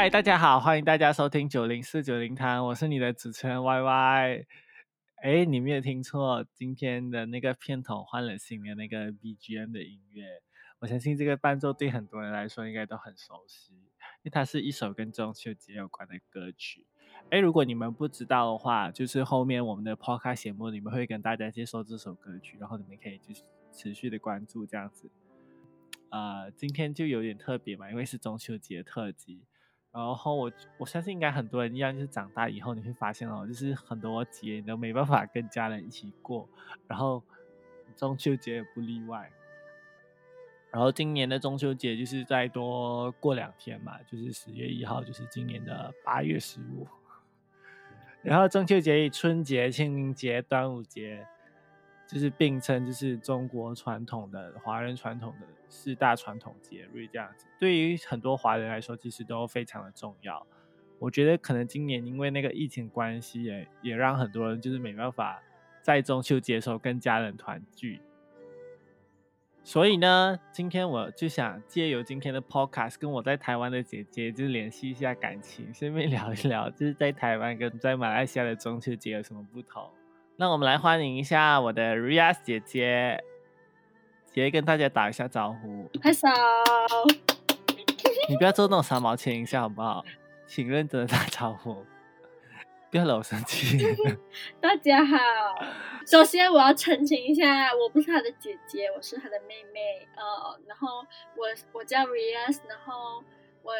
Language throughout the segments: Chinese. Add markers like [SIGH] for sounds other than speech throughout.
嗨，大家好，欢迎大家收听九零四九零谈，我是你的主持人 Y Y。哎，你没有听错，今天的那个片头换了新的那个 BGM 的音乐，我相信这个伴奏对很多人来说应该都很熟悉，因为它是一首跟中秋节有关的歌曲。哎，如果你们不知道的话，就是后面我们的 Podcast 节目里面会跟大家介绍这首歌曲，然后你们可以就持续的关注这样子。呃，今天就有点特别嘛，因为是中秋节特辑。然后我我相信应该很多人一样，就是长大以后你会发现哦，就是很多节你都没办法跟家人一起过，然后中秋节也不例外。然后今年的中秋节就是再多过两天嘛，就是十月一号，就是今年的八月十五。[LAUGHS] 然后中秋节以春节、清明节、端午节。就是并称，就是中国传统的华人传统的四大传统节日这样子，对于很多华人来说，其实都非常的重要。我觉得可能今年因为那个疫情关系，也也让很多人就是没办法在中秋节时候跟家人团聚。所以呢，今天我就想借由今天的 podcast，跟我在台湾的姐姐就是联系一下感情，顺便聊一聊，就是在台湾跟在马来西亚的中秋节有什么不同。那我们来欢迎一下我的 Rias 姐姐，姐姐跟大家打一下招呼。嗨，嫂，你不要做那种三毛钱一下好不好？请认真的打招呼，不要惹我生气。[LAUGHS] 大家好，首先我要澄清一下，我不是她的姐姐，我是她的妹妹。呃，然后我我叫 Rias，然后我。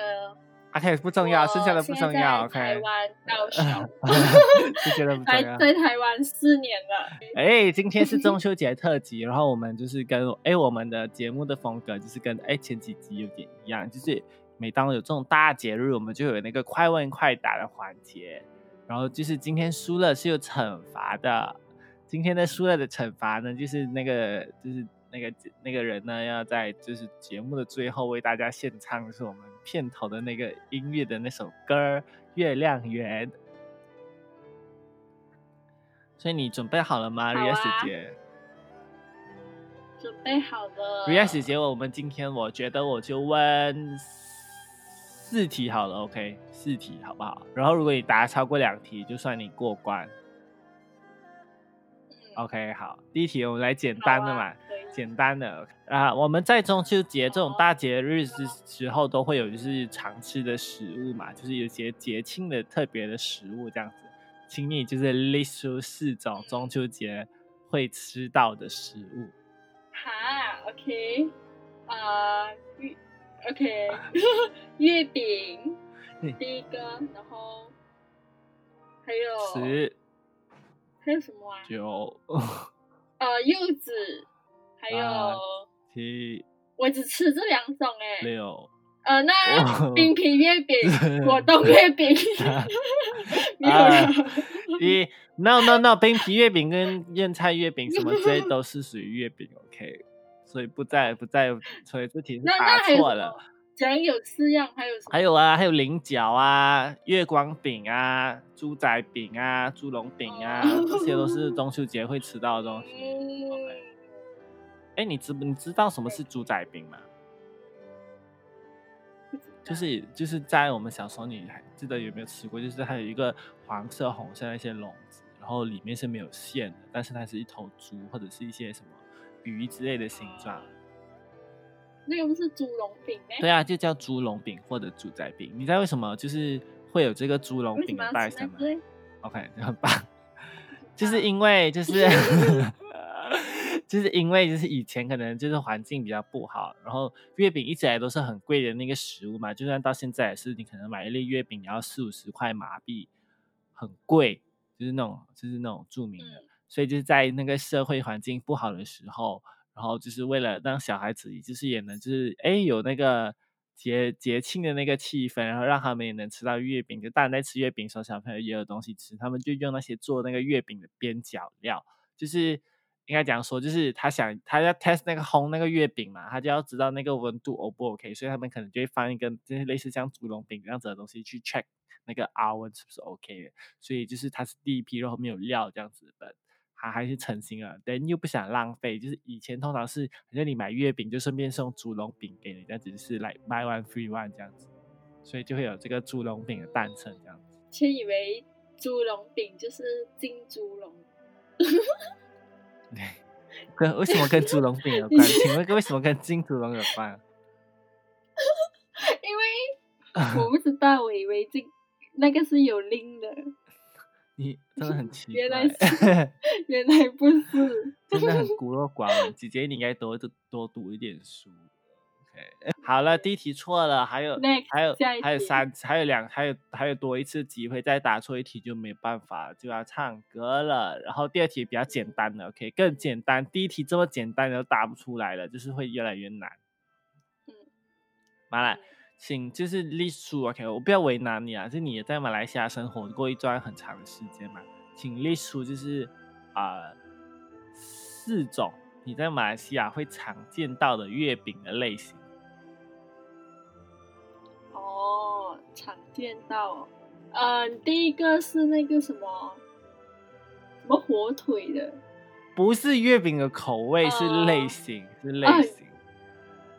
OK，不重要，剩下的不重要。OK，台湾高雄，[LAUGHS] 就觉得不重要。在台湾四年了。哎，今天是中秋节特辑，然后我们就是跟哎我们的节目的风格就是跟哎前几集有点一样，就是每当有这种大节日，我们就有那个快问快答的环节。然后就是今天输了是有惩罚的，今天的输了的惩罚呢，就是那个就是那个那个人呢要在就是节目的最后为大家献唱，是我们。片头的那个音乐的那首歌《月亮圆》，所以你准备好了吗，Ria 姐？准备好了。Ria 姐，我们今天我觉得我就问四题好了，OK？四题好不好？然后如果你答超过两题，就算你过关。OK，好，第一题我们来简单的嘛。简单的啊，我们在中秋节这种大节日之时候，都会有就是常吃的食物嘛，就是有些节庆的特别的食物这样子。请你就是 list 出四种中秋节会吃到的食物。哈，OK，啊，月，OK，[LAUGHS] 月饼，第一个，然后还有十，还有什么啊？九，[LAUGHS] 呃，柚子。还有七，我只吃这两种哎。六，呃，那冰皮月饼、[LAUGHS] 果冻月饼。[LAUGHS] 一，no no no，冰皮月饼跟燕菜月饼什么这些都是属于月饼，OK。所以不在不在，所以这题是答错了。讲有四样，还有还有啊，还有菱角啊、月光饼啊、猪仔饼啊、猪笼饼啊，这些都是中秋节会吃到的东西。哎，你知你知道什么是猪仔饼吗？就是就是在我们小时候，你还记得有没有吃过？就是它有一个黄色、红色那些笼子，然后里面是没有馅的，但是它是一头猪或者是一些什么鱼之类的形状。那个不是猪笼饼吗？对啊，就叫猪笼饼或者猪仔饼。你知道为什么就是会有这个猪笼饼的诞生吗？OK，很棒，[LAUGHS] 就是因为就是。[LAUGHS] 就是因为就是以前可能就是环境比较不好，然后月饼一直来都是很贵的那个食物嘛，就算到现在也是，你可能买一粒月饼也要四五十块马币，很贵，就是那种就是那种著名的，所以就是在那个社会环境不好的时候，然后就是为了让小孩子就是也能就是哎有那个节节庆的那个气氛，然后让他们也能吃到月饼，就大人在吃月饼时候，小朋友也有东西吃，他们就用那些做那个月饼的边角料，就是。应该讲说，就是他想他要 test 那个烘那个月饼嘛，他就要知道那个温度 O 不 OK，所以他们可能就会放一根就是类似像猪笼饼这样子的东西去 check 那个 oven 是不是 OK 的。所以就是它是第一批，然后没有料这样子的，他还是诚心了，但又不想浪费。就是以前通常是，好像你买月饼就顺便送猪笼饼给你，但只是来 buy one free one 这样子。所以就会有这个猪笼饼的诞生这样子。先以为猪笼饼就是金猪笼，[LAUGHS] 跟为什么跟猪笼饼有 [LAUGHS] 关？请问为什么跟金猪笼有关？[LAUGHS] 因为我不知道，我以为这那个是有拎的。你真的很奇怪，原来是原来不是，真的很孤陋寡闻。姐姐，你应该多多读一点书。好了，第一题错了，还有还有还有三还有两还有还有多一次机会，再答错一题就没办法，就要唱歌了。然后第二题比较简单的，OK，更简单。第一题这么简单都答不出来了，就是会越来越难。嗯，完了。请就是隶书，OK，我不要为难你啊，就你也在马来西亚生活过一段很长的时间嘛，请隶书就是啊四种你在马来西亚会常见到的月饼的类型。见到，嗯，第一个是那个什么什么火腿的，不是月饼的口味，是类型，是类型。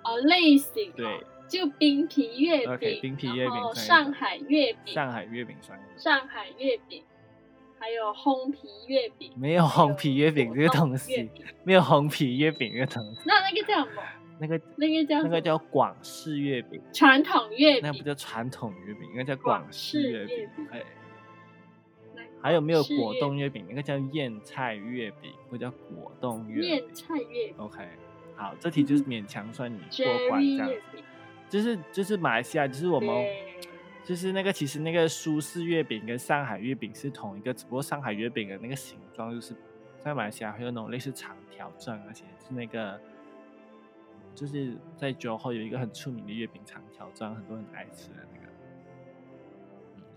哦，类型，对。就冰皮月饼，冰皮月饼，上海月饼，上海月饼算上海月饼，还有烘皮月饼，没有烘皮月饼这个东西，[LAUGHS] 没有烘皮月饼这个东西。那那个叫什么？那个那个叫那个叫广式月饼，传统月饼，那不叫传统月饼，应该叫广式月饼。哎，还有没有果冻月饼？那个叫燕菜月饼，不叫果冻月饼。燕菜月饼。OK，好，这题就是勉强算你过关这样子。就是就是马来西亚，就是我们，就是那个其实那个苏式月饼跟上海月饼是同一个，只不过上海月饼的那个形状就是在马来西亚会有那种类似长条状，而且是那个就是在酒后有一个很出名的月饼长条状，很多人爱吃的那个，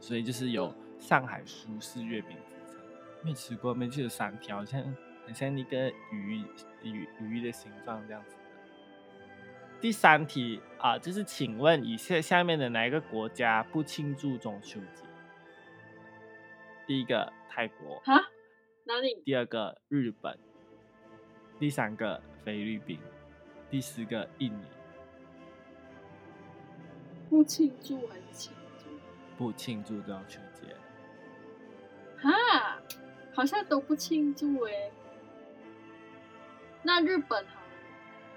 所以就是有上海苏式月饼之称。没吃过，没记得三条，像很像一个鱼鱼鱼的形状这样子。第三题啊，就是请问以下下面的哪一个国家不庆祝中秋节？第一个泰国，哈，哪里？第二个日本，第三个菲律宾，第四个印尼。不庆祝还是庆祝？不庆祝中秋节。哈，好像都不庆祝哎。那日本好。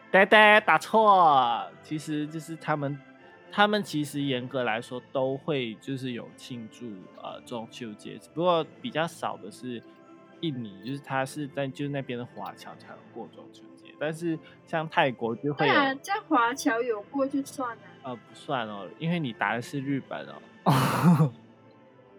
呆呆打错，其实就是他们，他们其实严格来说都会就是有庆祝呃中秋节，只不过比较少的是印尼，就是他是在就那边的华侨才有过中秋节，但是像泰国就会有，在华侨有过就算了，呃不算哦，因为你答的是日本哦。[LAUGHS]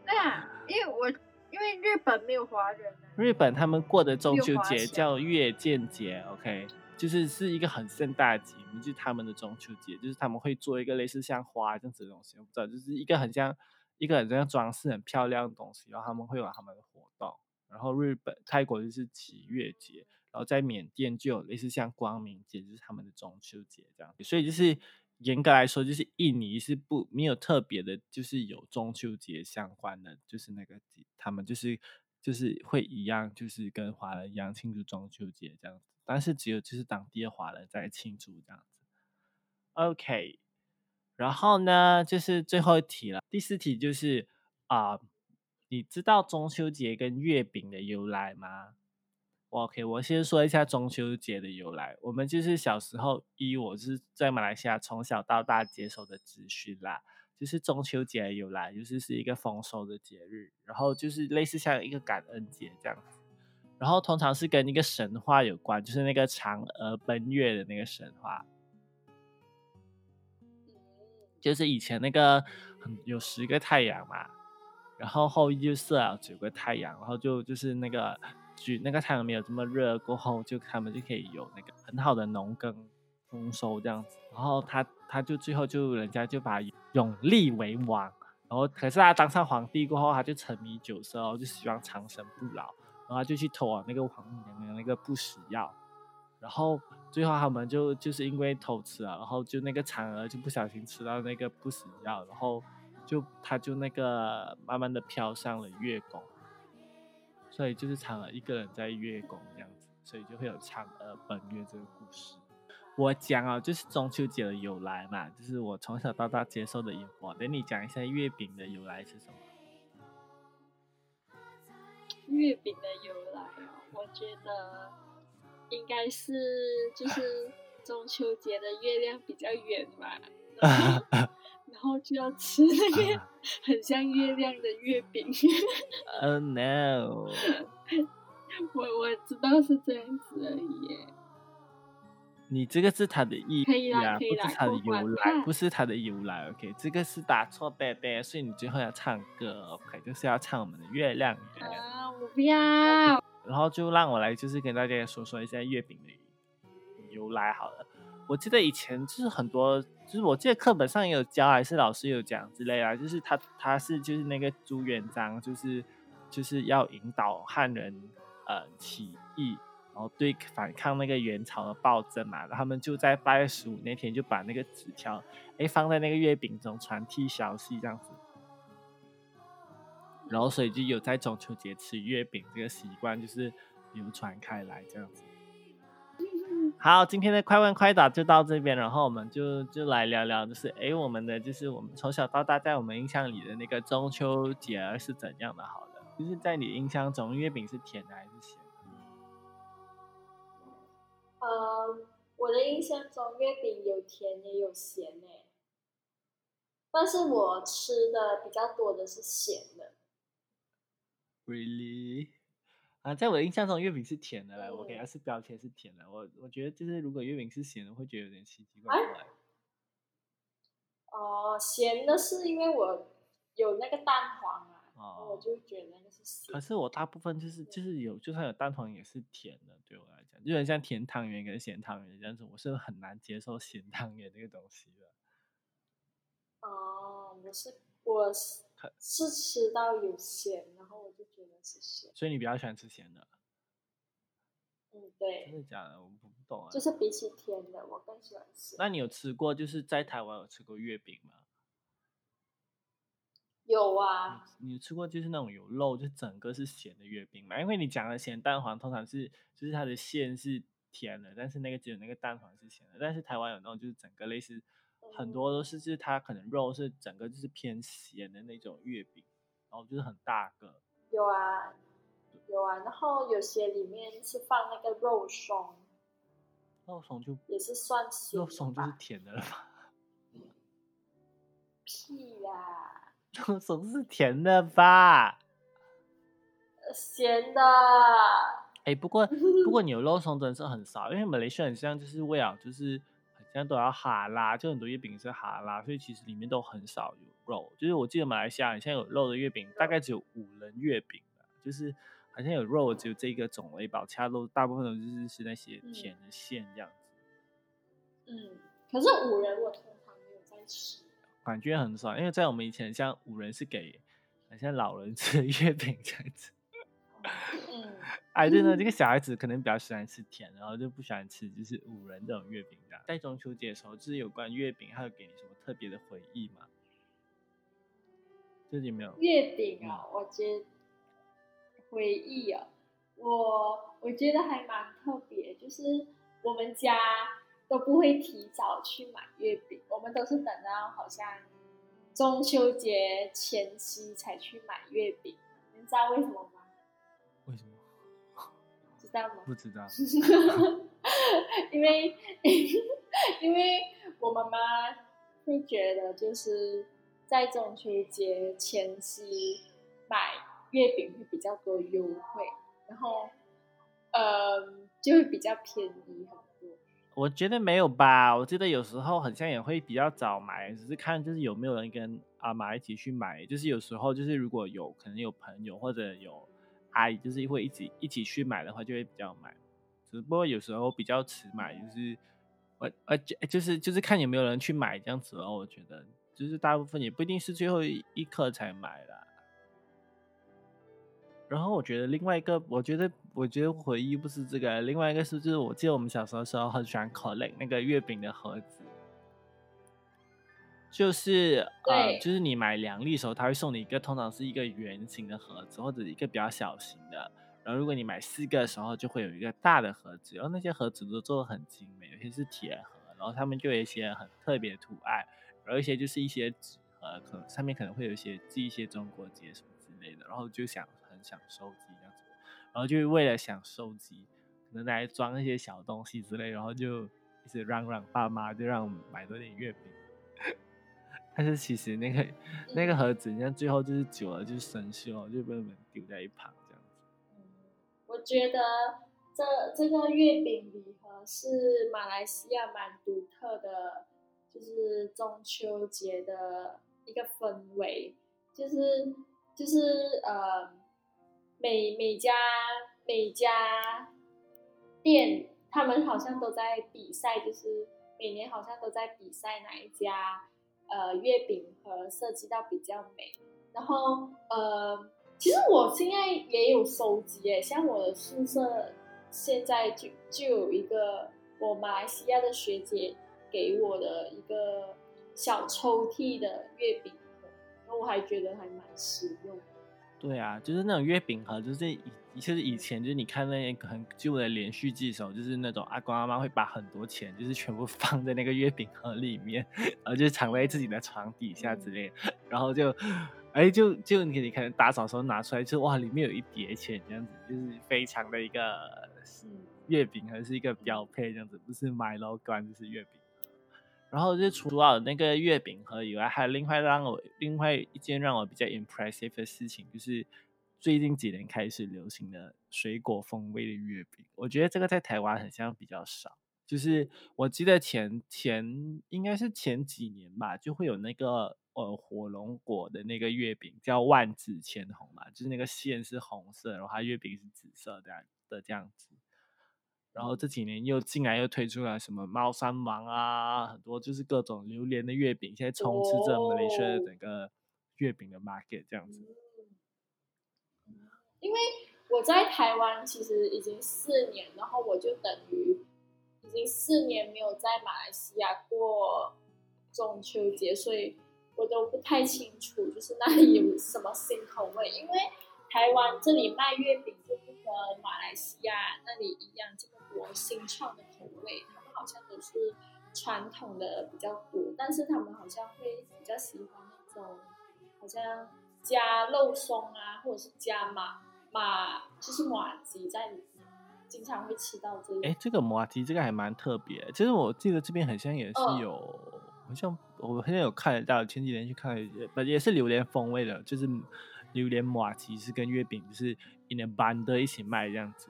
对啊，因为我因为日本没有华人，日本他们过的中秋节叫月见节，OK。就是是一个很盛大的节目，就是他们的中秋节，就是他们会做一个类似像花这样子的东西，我不知道，就是一个很像一个很像装饰很漂亮的东西，然后他们会有他们的活动。然后日本、泰国就是祈月节，然后在缅甸就有类似像光明节，就是他们的中秋节这样。所以就是严格来说，就是印尼是不没有特别的，就是有中秋节相关的，就是那个他们就是就是会一样，就是跟华人一样庆祝中秋节这样子。但是只有就是当地的华人在庆祝这样子，OK，然后呢就是最后一题了，第四题就是啊，你知道中秋节跟月饼的由来吗？OK，我先说一下中秋节的由来。我们就是小时候，一我是在马来西亚从小到大接受的资讯啦，就是中秋节的由来就是是一个丰收的节日，然后就是类似像一个感恩节这样子。然后通常是跟一个神话有关，就是那个嫦娥奔月的那个神话，就是以前那个有十个太阳嘛，然后后羿就射了九个太阳，然后就就是那个举那个太阳没有这么热过后，就他们就可以有那个很好的农耕丰收这样子。然后他他就最后就人家就把永历为王，然后可是他当上皇帝过后，他就沉迷酒色哦，就希望长生不老。然后就去偷啊那个皇娘娘那个不死药，然后最后他们就就是因为偷吃了，然后就那个嫦娥就不小心吃到那个不死药，然后就他就那个慢慢的飘上了月宫，所以就是嫦娥一个人在月宫这样子，所以就会有嫦娥奔月这个故事。我讲哦，就是中秋节的由来嘛，就是我从小到大接受的 info。等你讲一下月饼的由来是什么？月饼的由来哦，我觉得应该是就是中秋节的月亮比较圆嘛，然后就要吃那个很像月亮的月饼。[LAUGHS] Oh no！[LAUGHS] 我我知道是这样子而已。你这个是它的意义啊，不是它的由来，不是它的由来。OK，这个是打错贝贝，所以你最后要唱歌，OK，就是要唱我们的月亮圆。啊，我不要。然后就让我来，就是跟大家说说一下月饼的由来好了。我记得以前就是很多，就是我记得课本上也有教，还是老师有讲之类啊，就是他他是就是那个朱元璋，就是就是要引导汉人呃起义。然后对反抗那个元朝的暴政嘛，他们就在八月十五那天就把那个纸条，哎放在那个月饼中传递消息这样子，然后所以就有在中秋节吃月饼这个习惯，就是流传开来这样子。好，今天的快问快答就到这边，然后我们就就来聊聊，就是哎我们的就是我们从小到大在我们印象里的那个中秋节是怎样的？好的，就是在你印象中月饼是甜的还是咸？呃，我的印象中月饼有甜也有咸诶，但是我吃的比较多的是咸的。Really？啊，在我的印象中月饼是甜的嘞，我给它是标签是甜的。我我觉得就是如果月饼是咸的，会觉得有点奇奇怪怪。哦，咸的是因为我有那个蛋黄啊，我就觉得那个是咸。可是我大部分就是就是有，就算有蛋黄也是甜的，对我来讲，就很像甜汤圆跟咸汤圆这样子，我是很难接受咸汤圆这个东西的。哦，我是我是是吃到有咸，然后我就觉得是咸。所以你比较喜欢吃咸的？嗯，对。真的假的？我不懂啊。就是比起甜的，我更喜欢吃。那你有吃过？就是在台湾有吃过月饼吗？有啊，你吃过就是那种有肉，就整个是咸的月饼嘛？因为你讲的咸蛋黄通常是就是它的馅是甜的，但是那个只有那个蛋黄是咸的。但是台湾有那种就是整个类似很多都是就是它可能肉是整个就是偏咸的那种月饼，然后就是很大个。有啊，有啊，然后有些里面是放那个肉松，肉松就也是算咸，肉松就是甜的了吧？屁啦！肉松是甜的吧？咸的。哎，不过不过牛 [LAUGHS] 肉松真的是很少，因为马来西亚很像就是为了就是好像都要哈拉，就很多月饼是哈拉，所以其实里面都很少有肉。就是我记得马来西亚你现在有肉的月饼大概只有五仁月饼就是好像有肉只有这个种类吧，其他都大部分都是是那些甜的馅这样子。嗯，可是五仁我通常没有在吃。感觉很少，因为在我们以前，像五仁是给像老人吃的月饼这样子。嗯，哎，对呢，这个小孩子可能比较喜欢吃甜，然后就不喜欢吃就是五仁这种月饼的。在中秋节的时候，就是有关月饼，还有给你什么特别的回忆吗？这里没有月饼啊，我觉回忆啊，我我觉得还蛮特别，就是我们家。都不会提早去买月饼，我们都是等到好像中秋节前夕才去买月饼。你知道为什么吗？不知道。[LAUGHS] 因为因为我妈妈会觉得，就是在中秋节前夕买月饼会比较多优惠，然后呃就会比较便宜很多。我觉得没有吧，我记得有时候好像也会比较早买，只是看就是有没有人跟阿妈一起去买。就是有时候就是如果有可能有朋友或者有阿姨，就是会一起一起去买的话，就会比较买。只不过有时候比较迟买，就是我呃就是就是看有没有人去买这样子哦。我觉得就是大部分也不一定是最后一刻才买啦。然后我觉得另外一个，我觉得我觉得回忆不是这个，另外一个是就是我记得我们小时候时候很喜欢 collect 那个月饼的盒子，就是呃就是你买两粒的时候，他会送你一个通常是一个圆形的盒子或者一个比较小型的，然然后如果你买四个的时候，就会有一个大的盒子，然后那些盒子都做的很精美，有些是铁盒，然后他们就有一些很特别的图案，然后一些就是一些纸盒，可能上面可能会有一些记一些中国结什么之类的，然后就想很想收集这样子，然后就为了想收集，可能来装一些小东西之类，然后就一直让让爸妈就让我们买多点月饼。但是其实那个那个盒子，你看最后就是久了就生锈，就被我们丢在一旁这样子。嗯，我觉得这这个月饼礼盒是马来西亚蛮独特的，就是中秋节的一个氛围，就是就是呃，每每家每家店他们好像都在比赛，就是每年好像都在比赛哪一家。呃，月饼盒设计到比较美，然后呃，其实我现在也有收集诶，像我的宿舍现在就就有一个我马来西亚的学姐给我的一个小抽屉的月饼盒，然后我还觉得还蛮实用。对啊，就是那种月饼盒，就是一就是以前就是你看那些很旧的连续剧时候，就是那种阿公阿妈会把很多钱就是全部 [LAUGHS] 放在那个月饼盒里面，然后就藏在自己的床底下之类，然后就哎就就你你可能打扫时候拿出来，就哇里面有一叠钱这样子，就是非常的一个月饼盒是一个标配这样子，不是买楼罐就是月饼。然后就除了那个月饼盒以外，还有另外让我另外一件让我比较 impressive 的事情，就是最近几年开始流行的水果风味的月饼。我觉得这个在台湾很像比较少。就是我记得前前应该是前几年吧，就会有那个呃火龙果的那个月饼叫万紫千红嘛，就是那个馅是红色，然后它月饼是紫色的的这样子。然后这几年又进来又推出了什么猫山王啊，很多就是各种榴莲的月饼，现在充斥着马来西亚的整个月饼的 market 这样子。因为我在台湾其实已经四年，然后我就等于已经四年没有在马来西亚过中秋节，所以我都不太清楚就是那里有什么新口味，因为台湾这里卖月饼就不和马来西亚那里一样这么。多新创的口味，他们好像都是传统的比较多，但是他们好像会比较喜欢那种，好像加肉松啊，或者是加马马，就是马吉在里面，经常会吃到这个。哎，这个马吉这个还蛮特别，其实我记得这边好像也是有，好像我好像有看得到，前几年去看，不也是榴莲风味的，就是榴莲马吉是跟月饼就是 in a band 一起卖这样子。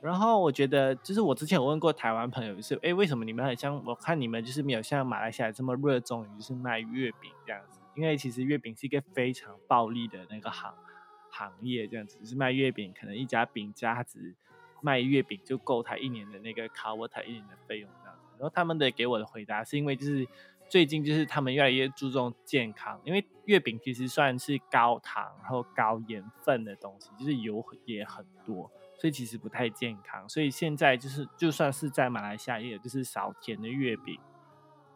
然后我觉得，就是我之前有问过台湾朋友，是哎，为什么你们很像？我看你们就是没有像马来西亚这么热衷于是卖月饼这样子，因为其实月饼是一个非常暴利的那个行行业，这样子就是卖月饼，可能一家饼家只卖月饼就够他一年的那个 cover 他一年的费用这样子。然后他们的给我的回答是因为就是最近就是他们越来越注重健康，因为月饼其实算是高糖然后高盐分的东西，就是油也很多。所以其实不太健康，所以现在就是就算是在马来西亚，也有就是少甜的月饼，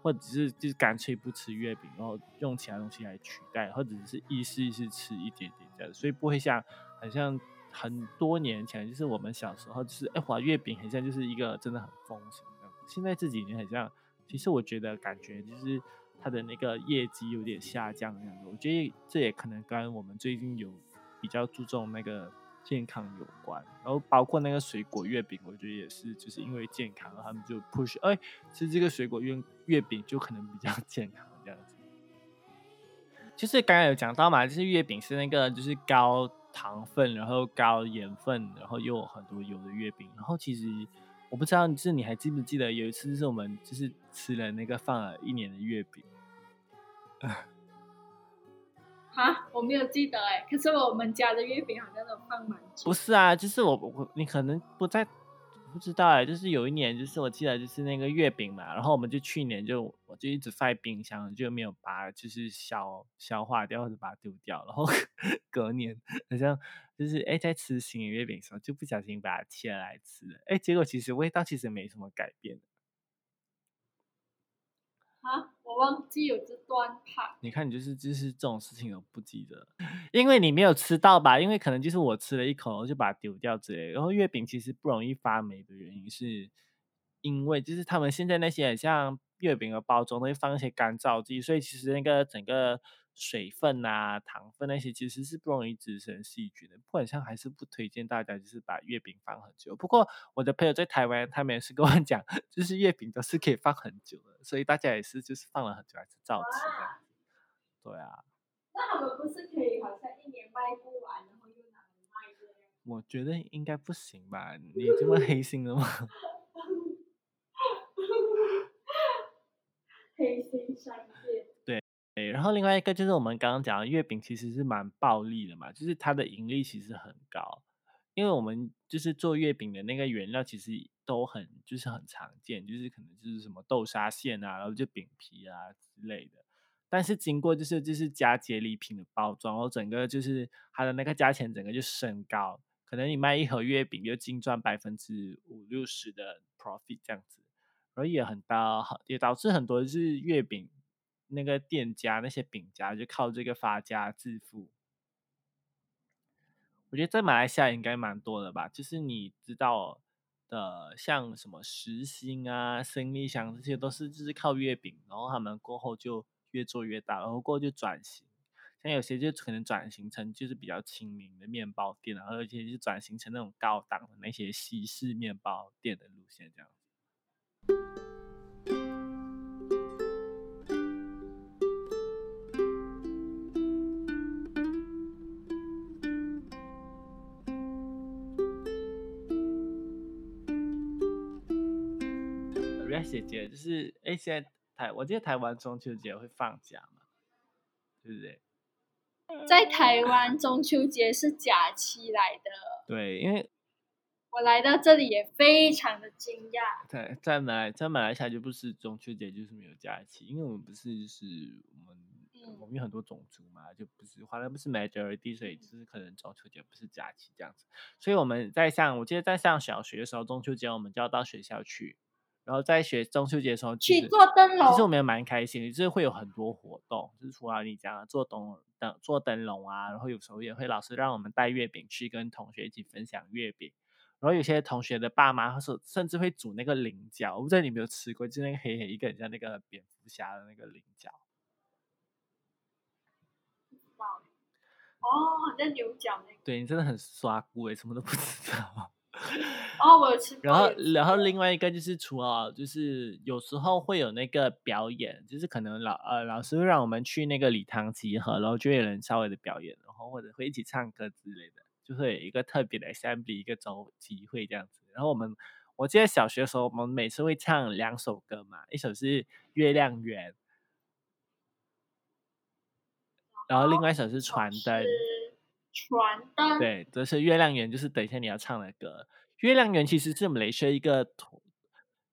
或者是就是干脆不吃月饼，然后用其他东西来取代，或者是意思意思吃一点点这样，所以不会像很像很多年前，就是我们小时候就是哎，华月饼很像就是一个真的很风行这样。现在这几年很像，其实我觉得感觉就是它的那个业绩有点下降这样子。我觉得这也可能跟我们最近有比较注重那个。健康有关，然后包括那个水果月饼，我觉得也是，就是因为健康，他们就 push，哎，吃这个水果月月饼就可能比较 [LAUGHS] 健康这样子。就是刚刚有讲到嘛，就是月饼是那个就是高糖分，然后高盐分，然后又有很多油的月饼。然后其实我不知道，就是你还记不记得有一次是我们就是吃了那个放了一年的月饼。[LAUGHS] 啊，我没有记得哎，可是我们家的月饼好像都放蛮久。不是啊，就是我我你可能不在，不知道哎，就是有一年，就是我记得就是那个月饼嘛，然后我们就去年就我就一直放冰箱，就没有把就是消消化掉或者把它丢掉，然后 [LAUGHS] 隔年好像就是哎在吃新的月饼时候就不小心把它切来吃了，哎，结果其实味道其实没什么改变。啊，我忘记有这段怕。你看，你就是就是这种事情都不记得，因为你没有吃到吧？因为可能就是我吃了一口，然后就把它丢掉之类。然后月饼其实不容易发霉的原因，是因为就是他们现在那些像月饼的包装都会放一些干燥剂，所以其实那个整个。水分啊、糖分那些其实是不容易滋生细菌的。不管像还是不推荐大家就是把月饼放很久。不过我的朋友在台湾，他们也是跟我 [LAUGHS] 讲，就是月饼都是可以放很久的，所以大家也是就是放了很久还是照吃这样。对啊。那他们不是可以好像一年卖不完，然后又拿来卖这样？我觉得应该不行吧？你这么 [LAUGHS] 黑心的吗？[LAUGHS] 黑心商店。然后另外一个就是我们刚刚讲的月饼其实是蛮暴利的嘛，就是它的盈利其实很高，因为我们就是做月饼的那个原料其实都很就是很常见，就是可能就是什么豆沙馅啊，然后就饼皮啊之类的，但是经过就是就是加节礼品的包装，然后整个就是它的那个价钱整个就升高，可能你卖一盒月饼就净赚百分之五六十的 profit 这样子，然后也很大，也导致很多就是月饼。那个店家那些饼家就靠这个发家致富。我觉得在马来西亚应该蛮多的吧，就是你知道的，像什么时兴啊、生力香这些，都是就是靠月饼，然后他们过后就越做越大，然后过后就转型，像有些就可能转型成就是比较亲民的面包店，然后而且就转型成那种高档的那些西式面包店的路线这样子。姐姐就是，哎，现在台，我记得台湾中秋节会放假嘛，对不对？在台湾中秋节是假期来的。对，因为我来到这里也非常的惊讶。在在马来在马来西亚就不是中秋节就是没有假期，因为我们不是就是我们我们有很多种族嘛，就不是华人不是 majority，所以就是可能中秋节不是假期这样子。所以我们在上，我记得在上小学的时候，中秋节我们就要到学校去。然后在学中秋节的时候去做灯笼，其实我们也蛮开心的，就是会有很多活动，就是除了你讲做灯灯做灯笼啊，然后有时候也会老师让我们带月饼去跟同学一起分享月饼，然后有些同学的爸妈或是甚至会煮那个菱角，我不知道你有没有吃过，就那个黑黑一个像那个蝙蝠侠的那个菱角。哦，好像牛角那个。对你真的很 [LAUGHS] 刷锅诶，什么都不知道。[LAUGHS] 哦，我吃。然后，然后另外一个就是，除了就是有时候会有那个表演，就是可能老呃老师会让我们去那个礼堂集合，然后就有人稍微的表演，然后或者会一起唱歌之类的，就会有一个特别的 assembly 一个周集会这样子。然后我们我记得小学的时候，我们每次会唱两首歌嘛，一首是《月亮圆》，然后另外一首是《传灯》。传灯对，这是月亮圆，就是等一下你要唱的歌。月亮圆其实是我们雷士一个团，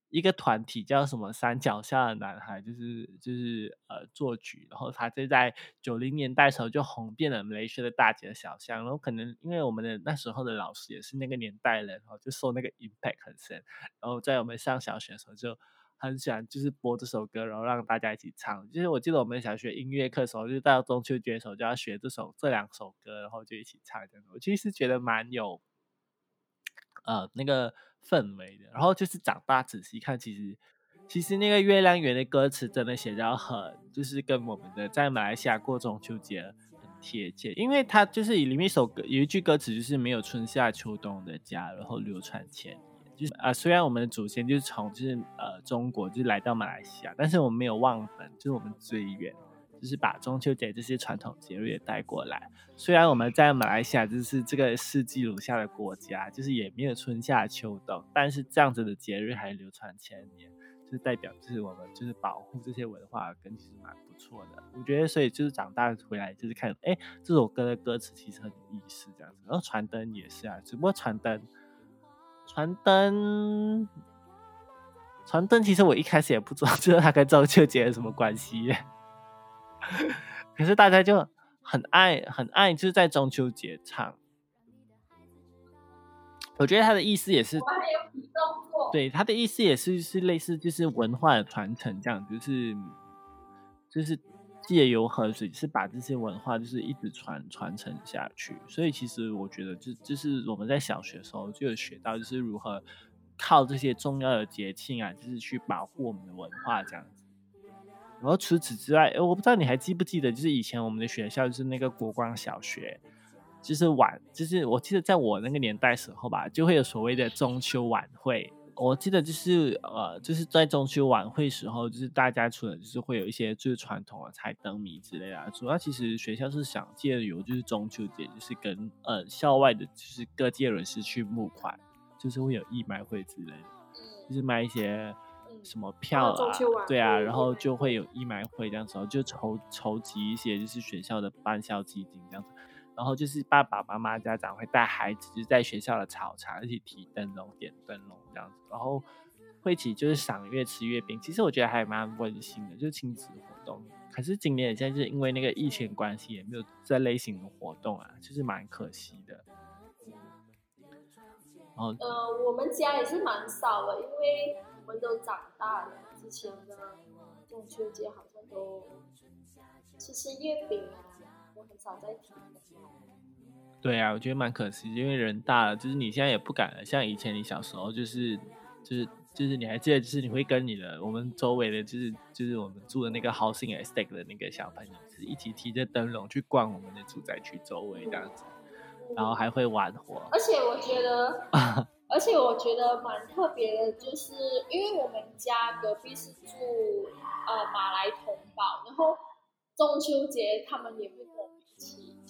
一个团体叫什么山脚下的男孩，就是就是呃作曲，然后他就在九零年代的时候就红遍了雷士的大街小巷，然后可能因为我们的那时候的老师也是那个年代人，然后就受那个 impact 很深，然后在我们上小学的时候就。很喜欢就是播这首歌，然后让大家一起唱。就是我记得我们小学音乐课的时候，就到中秋节的时候就要学这首这两首歌，然后就一起唱这样子。我其实觉得蛮有，呃，那个氛围的。然后就是长大仔细看，其实其实那个月亮圆的歌词真的写得很，就是跟我们的在马来西亚过中秋节很贴切。因为它就是里面一首歌有一句歌词就是没有春夏秋冬的家，然后流传千年。就是啊，虽然我们的祖先就是从就是呃中国就是来到马来西亚，但是我们没有忘本，就是我们追远，就是把中秋节这些传统节日也带过来。虽然我们在马来西亚就是这个世纪如下的国家，就是也没有春夏秋冬，但是这样子的节日还流传千年，就是代表就是我们就是保护这些文化根其实蛮不错的。我觉得所以就是长大回来就是看，哎，这首歌的歌词其实很有意思这样子。然后传灯也是啊，只不过传灯。传灯，传灯，其实我一开始也不知道，就是它跟中秋节有什么关系。[LAUGHS] 可是大家就很爱，很爱，就是在中秋节唱。我觉得他的意思也是，对他的意思也是是类似，就是文化的传承这样，就是就是借由河水，是把这些文化就是一直传传承下去。所以其实我觉得，就就是我们在小学的时候就有学到，就是如何靠这些重要的节庆啊，就是去保护我们的文化这样子。然后除此之外，我不知道你还记不记得，就是以前我们的学校就是那个国光小学。就是晚，就是我记得在我那个年代时候吧，就会有所谓的中秋晚会。我记得就是呃，就是在中秋晚会时候，就是大家除了就是会有一些就是传统的猜灯谜之类的，主要其实学校是想借由就是中秋节，就是跟呃校外的，就是各界人士去募款，就是会有义卖会之类的，就是卖一些什么票啊，对啊，然后就会有义卖会这样子，就筹筹集一些就是学校的办校基金这样子。然后就是爸爸妈妈家长会带孩子，就在学校的操场一起提灯笼、点灯笼这样子，然后会一起就是赏月、吃月饼。其实我觉得还蛮温馨的，就是亲子活动。可是今年现在是因为那个疫情关系，也没有这类型的活动啊，就是蛮可惜的。哦，呃，我们家也是蛮少的，因为我们都长大了。之前的中秋节好像都吃吃月饼啊。我很少在听。对啊，我觉得蛮可惜，因为人大了，就是你现在也不敢了。像以前你小时候，就是就是就是你还记得，就是你会跟你的我们周围的，就是就是我们住的那个 housing estate 的那个小朋友，就是一起提着灯笼去逛我们的住宅区周围这样子，然后还会玩火。而且我觉得，[LAUGHS] 而且我觉得蛮特别的，就是因为我们家隔壁是住呃马来同胞，然后中秋节他们也会。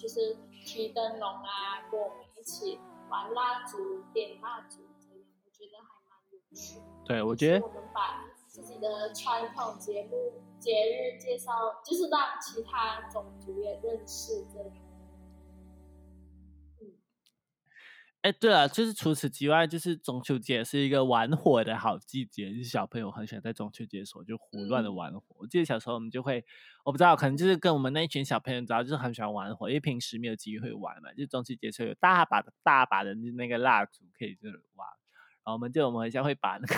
就是提灯笼啊，跟我们一起玩蜡烛、点蜡烛，这样我觉得还蛮有趣。对，我觉得我们把自己的传统节目、节日介绍，就是让其他种族也认识这样。哎，对了，就是除此之外，就是中秋节是一个玩火的好季节，就是小朋友很喜欢在中秋节的时候就胡乱的玩火。我记得小时候我们就会，我不知道，可能就是跟我们那一群小朋友，知道就是很喜欢玩火，因为平时没有机会玩嘛。就中秋节时候有大把的大把的那个蜡烛可以就是玩，然后我们就我们好像会把那个。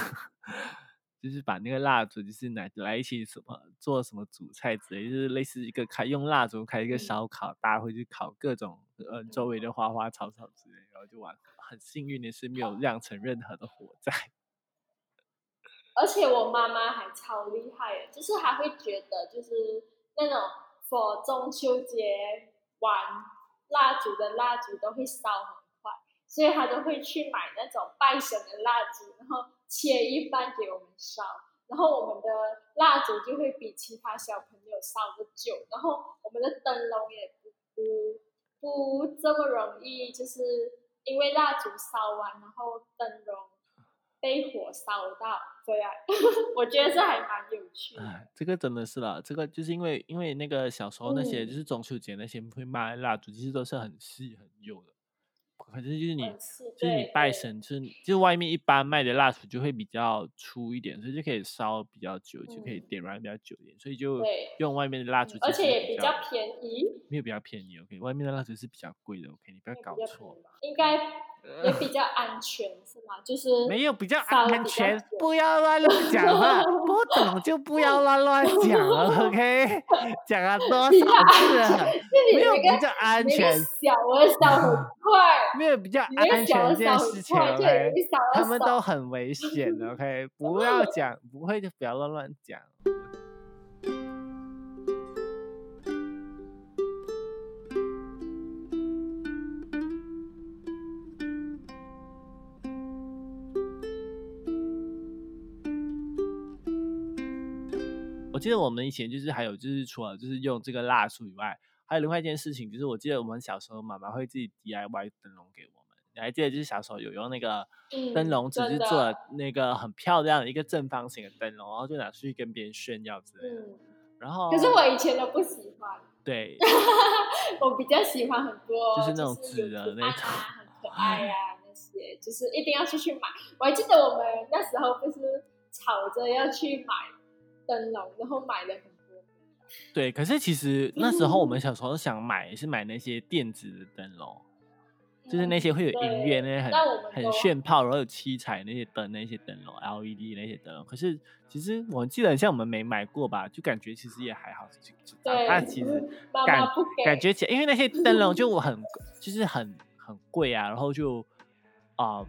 就是把那个蜡烛，就是拿来一起什么做什么主菜之类，就是类似一个开用蜡烛开一个烧烤，大家会去烤各种呃周围的花花草草之类，然后就玩。很幸运的是没有酿成任何的火灾。而且我妈妈还超厉害，就是还会觉得就是那种佛中秋节玩蜡烛的蜡烛都会烧很快，所以她都会去买那种拜神的蜡烛，然后。切一半给我们烧，然后我们的蜡烛就会比其他小朋友烧的久，然后我们的灯笼也不不不这么容易，就是因为蜡烛烧完，然后灯笼被火烧到，这样 [LAUGHS] 我觉得这还蛮有趣。哎，这个真的是了，这个就是因为因为那个小时候那些就是中秋节那些会卖蜡烛，其实都是很细很幼的。反正就是你，就是你拜神，就是就是外面一般卖的蜡烛就会比较粗一点，所以就可以烧比较久，就可以点燃比较久一点，所以就用外面的蜡烛，而且也比较便宜，没有比较便宜，OK，外面的蜡烛是比较贵的，OK，你不要搞错，应该。也比较安全是吗？就是没有比较安全，不要乱乱讲话，不懂就不要乱乱讲了，[LAUGHS] OK？讲了多少次了？没有比较安全，小而小很快，没有比较安全这件事情，OK？他们都很危险，OK？不要讲，不会就不要乱乱讲。我记得我们以前就是还有就是除了就是用这个蜡烛以外，还有另外一件事情，就是我记得我们小时候妈妈会自己 DIY 灯笼给我们。你还记得就是小时候有用那个灯笼纸，是做那个很漂亮的一个正方形的灯笼，然后就拿出去跟别人炫耀之类的。然后可是我以前都不喜欢。对。[LAUGHS] 我比较喜欢很多，就是那种纸的那种，很可爱呀那些，就是一定要出去买。我还记得我们那时候不是吵着要去买。灯笼，然后买了很多。对，可是其实那时候我们小时候想买是买那些电子的灯笼，就是那些会有音乐，那些很很炫炫炮，然后有七彩那些灯，那些灯笼，LED 那些灯笼。可是其实我记得像我们没买过吧，就感觉其实也还好。对，但其实感感觉起来，因为那些灯笼就 [LAUGHS] 很就是很很贵啊，然后就嗯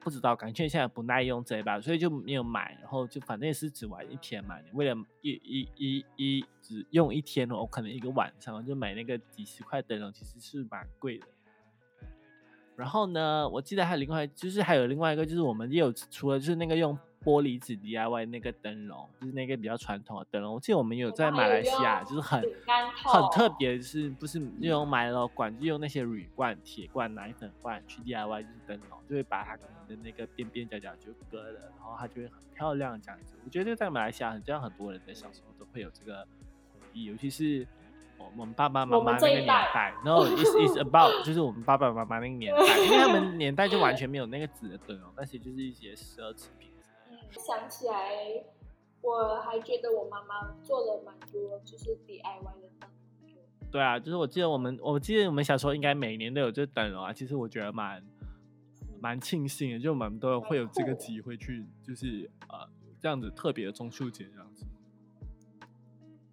不知道，感觉现在不耐用这一把，所以就没有买。然后就反正也是只玩一天嘛，为了一一一一只用一天哦，可能一个晚上就买那个几十块灯笼，其实是蛮贵的。然后呢，我记得还有另外，就是还有另外一个，就是我们也有除了就是那个用玻璃纸 DIY 那个灯笼，就是那个比较传统的灯笼。我记得我们有在马来西亚，就是很很特别，是不是用买了管，就用那些铝罐、铁罐、奶粉罐去 DIY 就是灯笼，就会把它的那个边边角角就割了，然后它就会很漂亮这样子。我觉得在马来西亚，这样很多人的小时候都会有这个回忆，尤其是。我们爸爸妈妈那个年代，然后 is is about 就是我们爸爸妈妈那个年代，因为他们年代就完全没有那个纸的灯笼，那些就是一些奢侈品。嗯，想起来，我还觉得我妈妈做了蛮多，就是 DIY 的。对啊，就是我记得我们，我记得我们小时候应该每年都有这灯笼啊。其实我觉得蛮蛮庆幸的，就我们都会有这个机会去，就是呃这样子特别的中秋节这样子。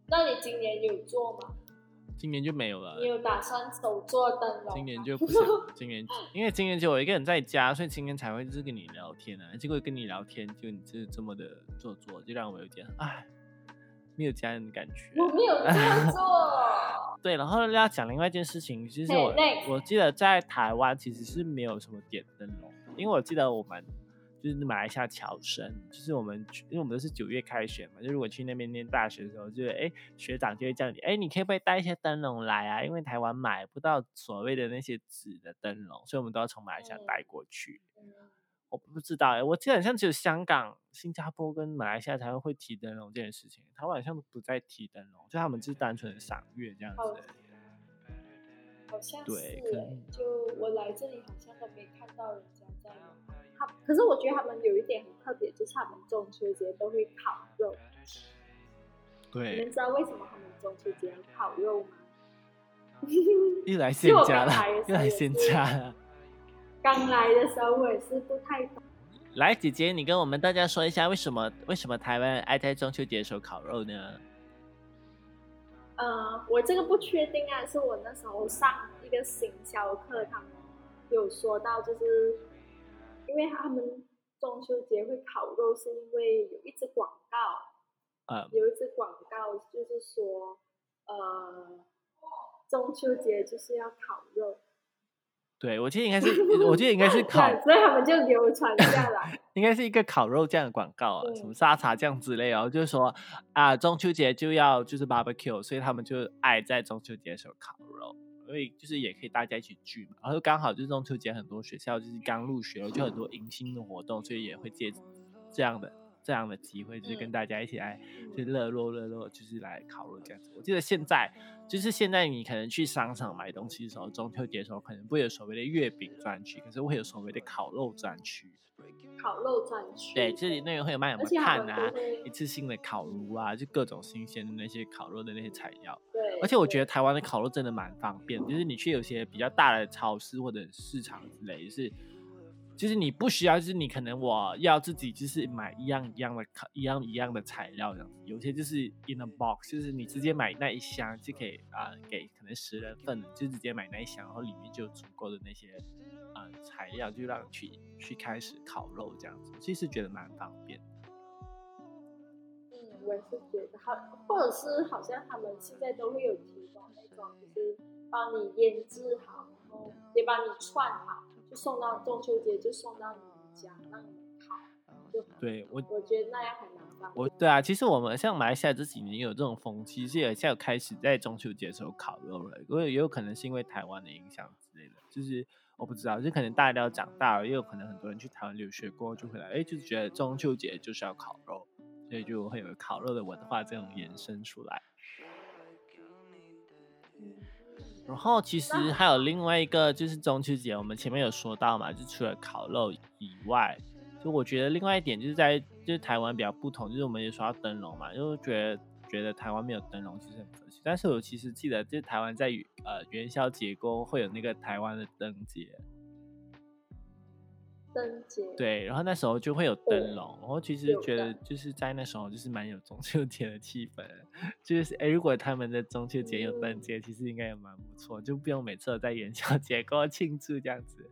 那你今年有做吗？今年就没有了。你有打算手做灯笼？今年就不想。今年因为今年就我一个人在家，所以今天才会就是跟你聊天啊。结果跟你聊天，就你就是这么的做作，就让我有点唉，没有家人的感觉。我没有这样 [LAUGHS] 做。对，然后要讲另外一件事情，其实我我记得在台湾其实是没有什么点灯笼，因为我记得我们。就是马来西亚侨生，就是我们，因为我们都是九月开学嘛，就如果去那边念大学的时候，就哎学长就会叫你，哎你可以不可以带一些灯笼来啊？因为台湾买不到所谓的那些纸的灯笼，所以我们都要从马来西亚带过去。我不知道哎，我记得好像只有香港、新加坡跟马来西亚才会会提灯笼这件事情，台湾好像不再提灯笼，就他们就是单纯的赏月这样子。好像是，就我来这里好像都没看到人家在。他可是我觉得他们有一点很特别，就是他们中秋节都会烤肉。对。你们知道为什么他们中秋节要烤肉吗？又来 [LAUGHS] 先加了，又来先加了。[LAUGHS] 刚来的时候我也是不太懂。来，姐姐，你跟我们大家说一下，为什么为什么台湾爱在中秋节的时候烤肉呢？呃，我这个不确定啊，是我那时候上一个行销课，他们有说到，就是。因为他们中秋节会烤肉，是因为有一支广告，呃，有一支广告就是说，呃，中秋节就是要烤肉。对，我记得应该是，我记得应该是 [LAUGHS] 烤，所以他们就流传下来。[LAUGHS] 应该是一个烤肉酱的广告啊，什么沙茶酱之类哦，就是说啊，中秋节就要就是 barbecue，所以他们就爱在中秋节的时候烤肉。因为就是也可以大家一起聚嘛，然后刚好就是中秋节很多学校就是刚入学，就很多迎新的活动，所以也会借这样的这样的机会，就是跟大家一起来就热络热络，就是来烤肉这样子。我记得现在就是现在你可能去商场买东西的时候，中秋节的时候可能不会有所谓的月饼专区，可是会有所谓的烤肉专区。烤肉专区，对，这里那个会有卖什么炭啊，一次性的烤炉啊，就各种新鲜的那些烤肉的那些材料。对，而且我觉得台湾的烤肉真的蛮方便，就是你去有些比较大的超市或者市场之类，是，就是你不需要，就是你可能我要自己就是买一样一样的烤一样一样的材料这样子，有些就是 in a box，就是你直接买那一箱就可以啊，给可能十人份，就直接买那一箱，然后里面就有足够的那些。材料就让去去开始烤肉这样子，其实觉得蛮方便。嗯，我也是觉得好，或者是好像他们现在都会有提供那种，就是帮你腌制好，然后也帮你串好，送到中秋节就送到你们家让你们烤。就对我，我觉得那样还蛮方便。我对啊，其实我们像马来西亚这几年有这种风气，是也现在开始在中秋节的时候烤肉了。因为也有可能是因为台湾的影响之类的，就是。我不知道，就可能大家都要长大了，也有可能很多人去台湾留学过就回来，哎，就是觉得中秋节就是要烤肉，所以就会有烤肉的文化这种延伸出来。然后其实还有另外一个就是中秋节，我们前面有说到嘛，就除了烤肉以外，就我觉得另外一点就是在就是台湾比较不同，就是我们也说到灯笼嘛，就觉得觉得台湾没有灯笼其实很可惜，但是我其实记得就是台湾在呃元宵节过会有那个台湾的灯节，灯节，对，然后那时候就会有灯笼，然后其实有觉得就是在那时候就是蛮有中秋节的气氛，就是哎，如果他们的中秋节有灯嗯节，其实应该也蛮不错，就不用每次都在元宵 [LAUGHS] 节给我庆祝这样子。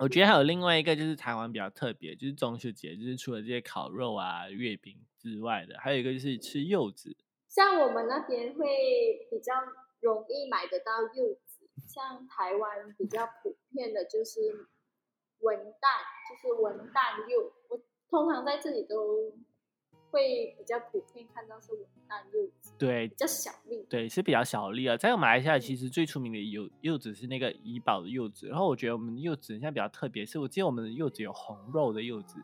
我觉得还有另外一个就是台湾比较特别，就是中秋节，就是除了这些烤肉啊、月饼之外的，还有一个就是吃柚子。像我们那边会比较容易买得到柚子，像台湾比较普遍的就是文旦，就是文旦柚。我通常在这里都会比较普遍看到是文旦柚子，对比较小粒。对，是比较小粒啊。在马来西亚，其实最出名的柚柚子是那个怡宝的柚子。然后我觉得我们的柚子现在比较特别，是我记得我们的柚子有红肉的柚子，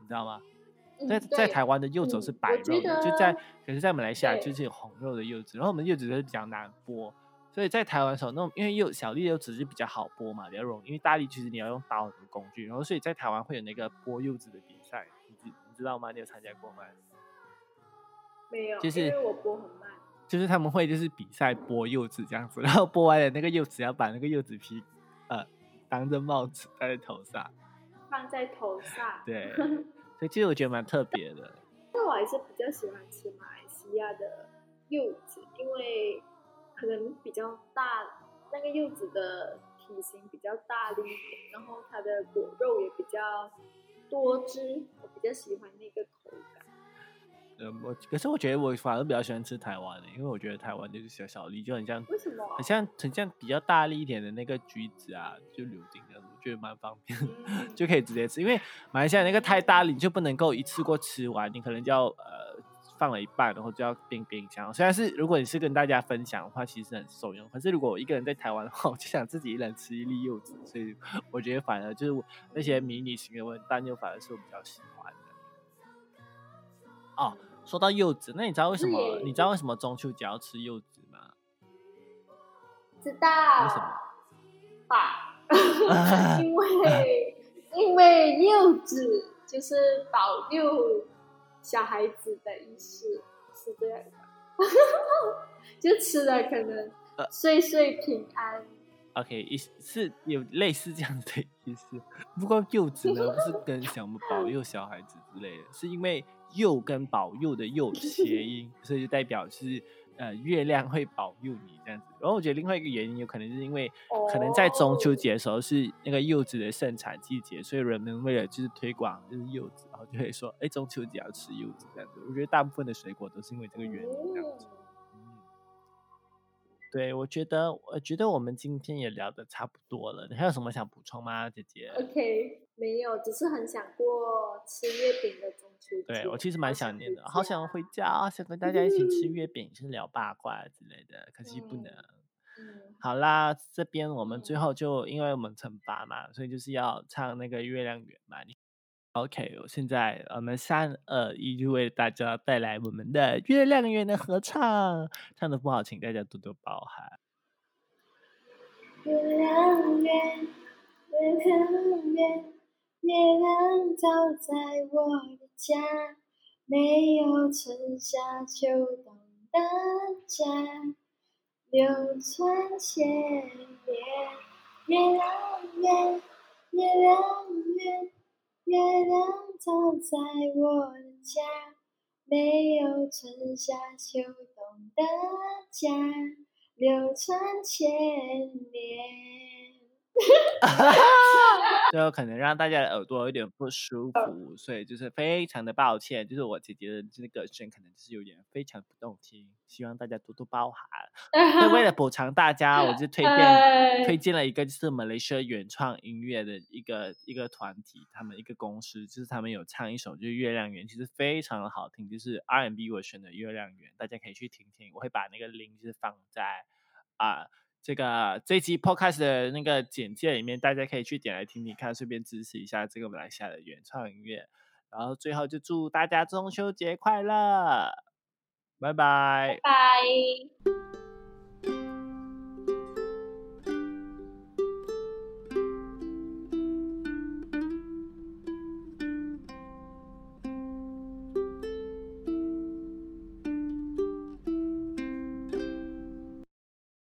你知道吗？嗯在在台湾的柚子是嗯白肉的，就在可是，在马来西亚就是有红肉的柚子。然后我们柚子就是比较难剥，所以在台湾的时候，那种因为柚小粒的柚子是比较好剥嘛，比较容易。因为大力其实你要用刀很多工具，然后所以在台湾会有那个剥柚子的比赛，你知你知道吗？你有参加过吗？没有，就是因为我剥很慢。就是他们会就是比赛剥柚子这样子，然后剥完了那个柚子要把那个柚子皮呃当着帽子戴在头上，放在头上。对，所以其实我觉得蛮特别的。[LAUGHS] 但我还是比较喜欢吃马来西亚的柚子，因为可能比较大，那个柚子的体型比较大粒一点，然后它的果肉也比较多汁，我比较喜欢那个口感。嗯，我可是我觉得我反而比较喜欢吃台湾的，因为我觉得台湾就是小小粒，就很像为什么？很像很像比较大粒一点的那个橘子啊，就柳丁这样子，我觉得蛮方便。嗯 [LAUGHS] 就可以直接吃，因为马来西亚那个太大了，你就不能够一次过吃完，你可能就要呃放了一半，然后就要冰冰箱。虽然是如果你是跟大家分享的话，其实很受用，可是如果我一个人在台湾的话，我就想自己一人吃一粒柚子，所以我觉得反而就是那些迷你型的文旦柚反而是我比较喜欢的。哦，说到柚子，那你知道为什么你知道为什么中秋节要吃柚子吗？知道为什么？[LAUGHS] 吧？[LAUGHS] 因为 [LAUGHS] 因为柚子就是保佑小孩子的意思，是这样的。[LAUGHS] 就吃了可能呃岁岁平安。OK，意思是有类似这样子的意思。不过柚子呢，不是跟什么保佑小孩子之类的，是因为柚跟保佑的佑谐音，所以就代表是呃月亮会保佑你这样子。然后我觉得另外一个原因，有可能是因为可能在中秋哦节的时候是那个柚子的盛产季节，所以人们为了就是推广就是柚子，然后就会说，哎，中秋节要吃柚子这样子。我觉得大部分的水果都是因为这个原因这样子。对，我觉得，我觉得我们今天也聊的差不多了。你还有什么想补充吗，姐姐？OK，没有，只是很想过吃月饼的中。对我其实蛮想念的，好好想回家，好想跟大家一起吃月饼，是聊八卦之类的，可惜不嗯能。嗯，好啦，这边我们最后就因为我们惩罚嘛，所以就是要唱那个月亮圆嘛。你 OK，我现在我们三二一就为大家带来我们的月亮圆的合唱，唱的不好，请大家多多包涵。月亮圆，月亮圆，月亮照在我的家，没有春夏秋冬的家，流传千年。月亮圆，月亮圆，月亮照在我的家，没有春夏秋冬的家。流传千年。[LAUGHS] 最后可能让大家的耳朵有点不舒服，所以就是非常的抱歉，就是我姐姐的这个声可能就是有点非常不动听，希望大家多多包涵。[LAUGHS] 那为了补偿大家，我就推荐哎推荐了一个就是马来西亚原创音乐的一个一个团体，他们一个公司，就是他们有唱一首就是《月亮圆》，其实非常的好听，就是 R&B 我选的《月亮圆》，大家可以去听听，我会把那个 link 就是放在啊。这个这期 podcast 的那个简介里面，大家可以去点来听听看，顺便支持一下这个马来西亚的原创音乐。然后最后就祝大家中秋节快乐，拜拜。拜。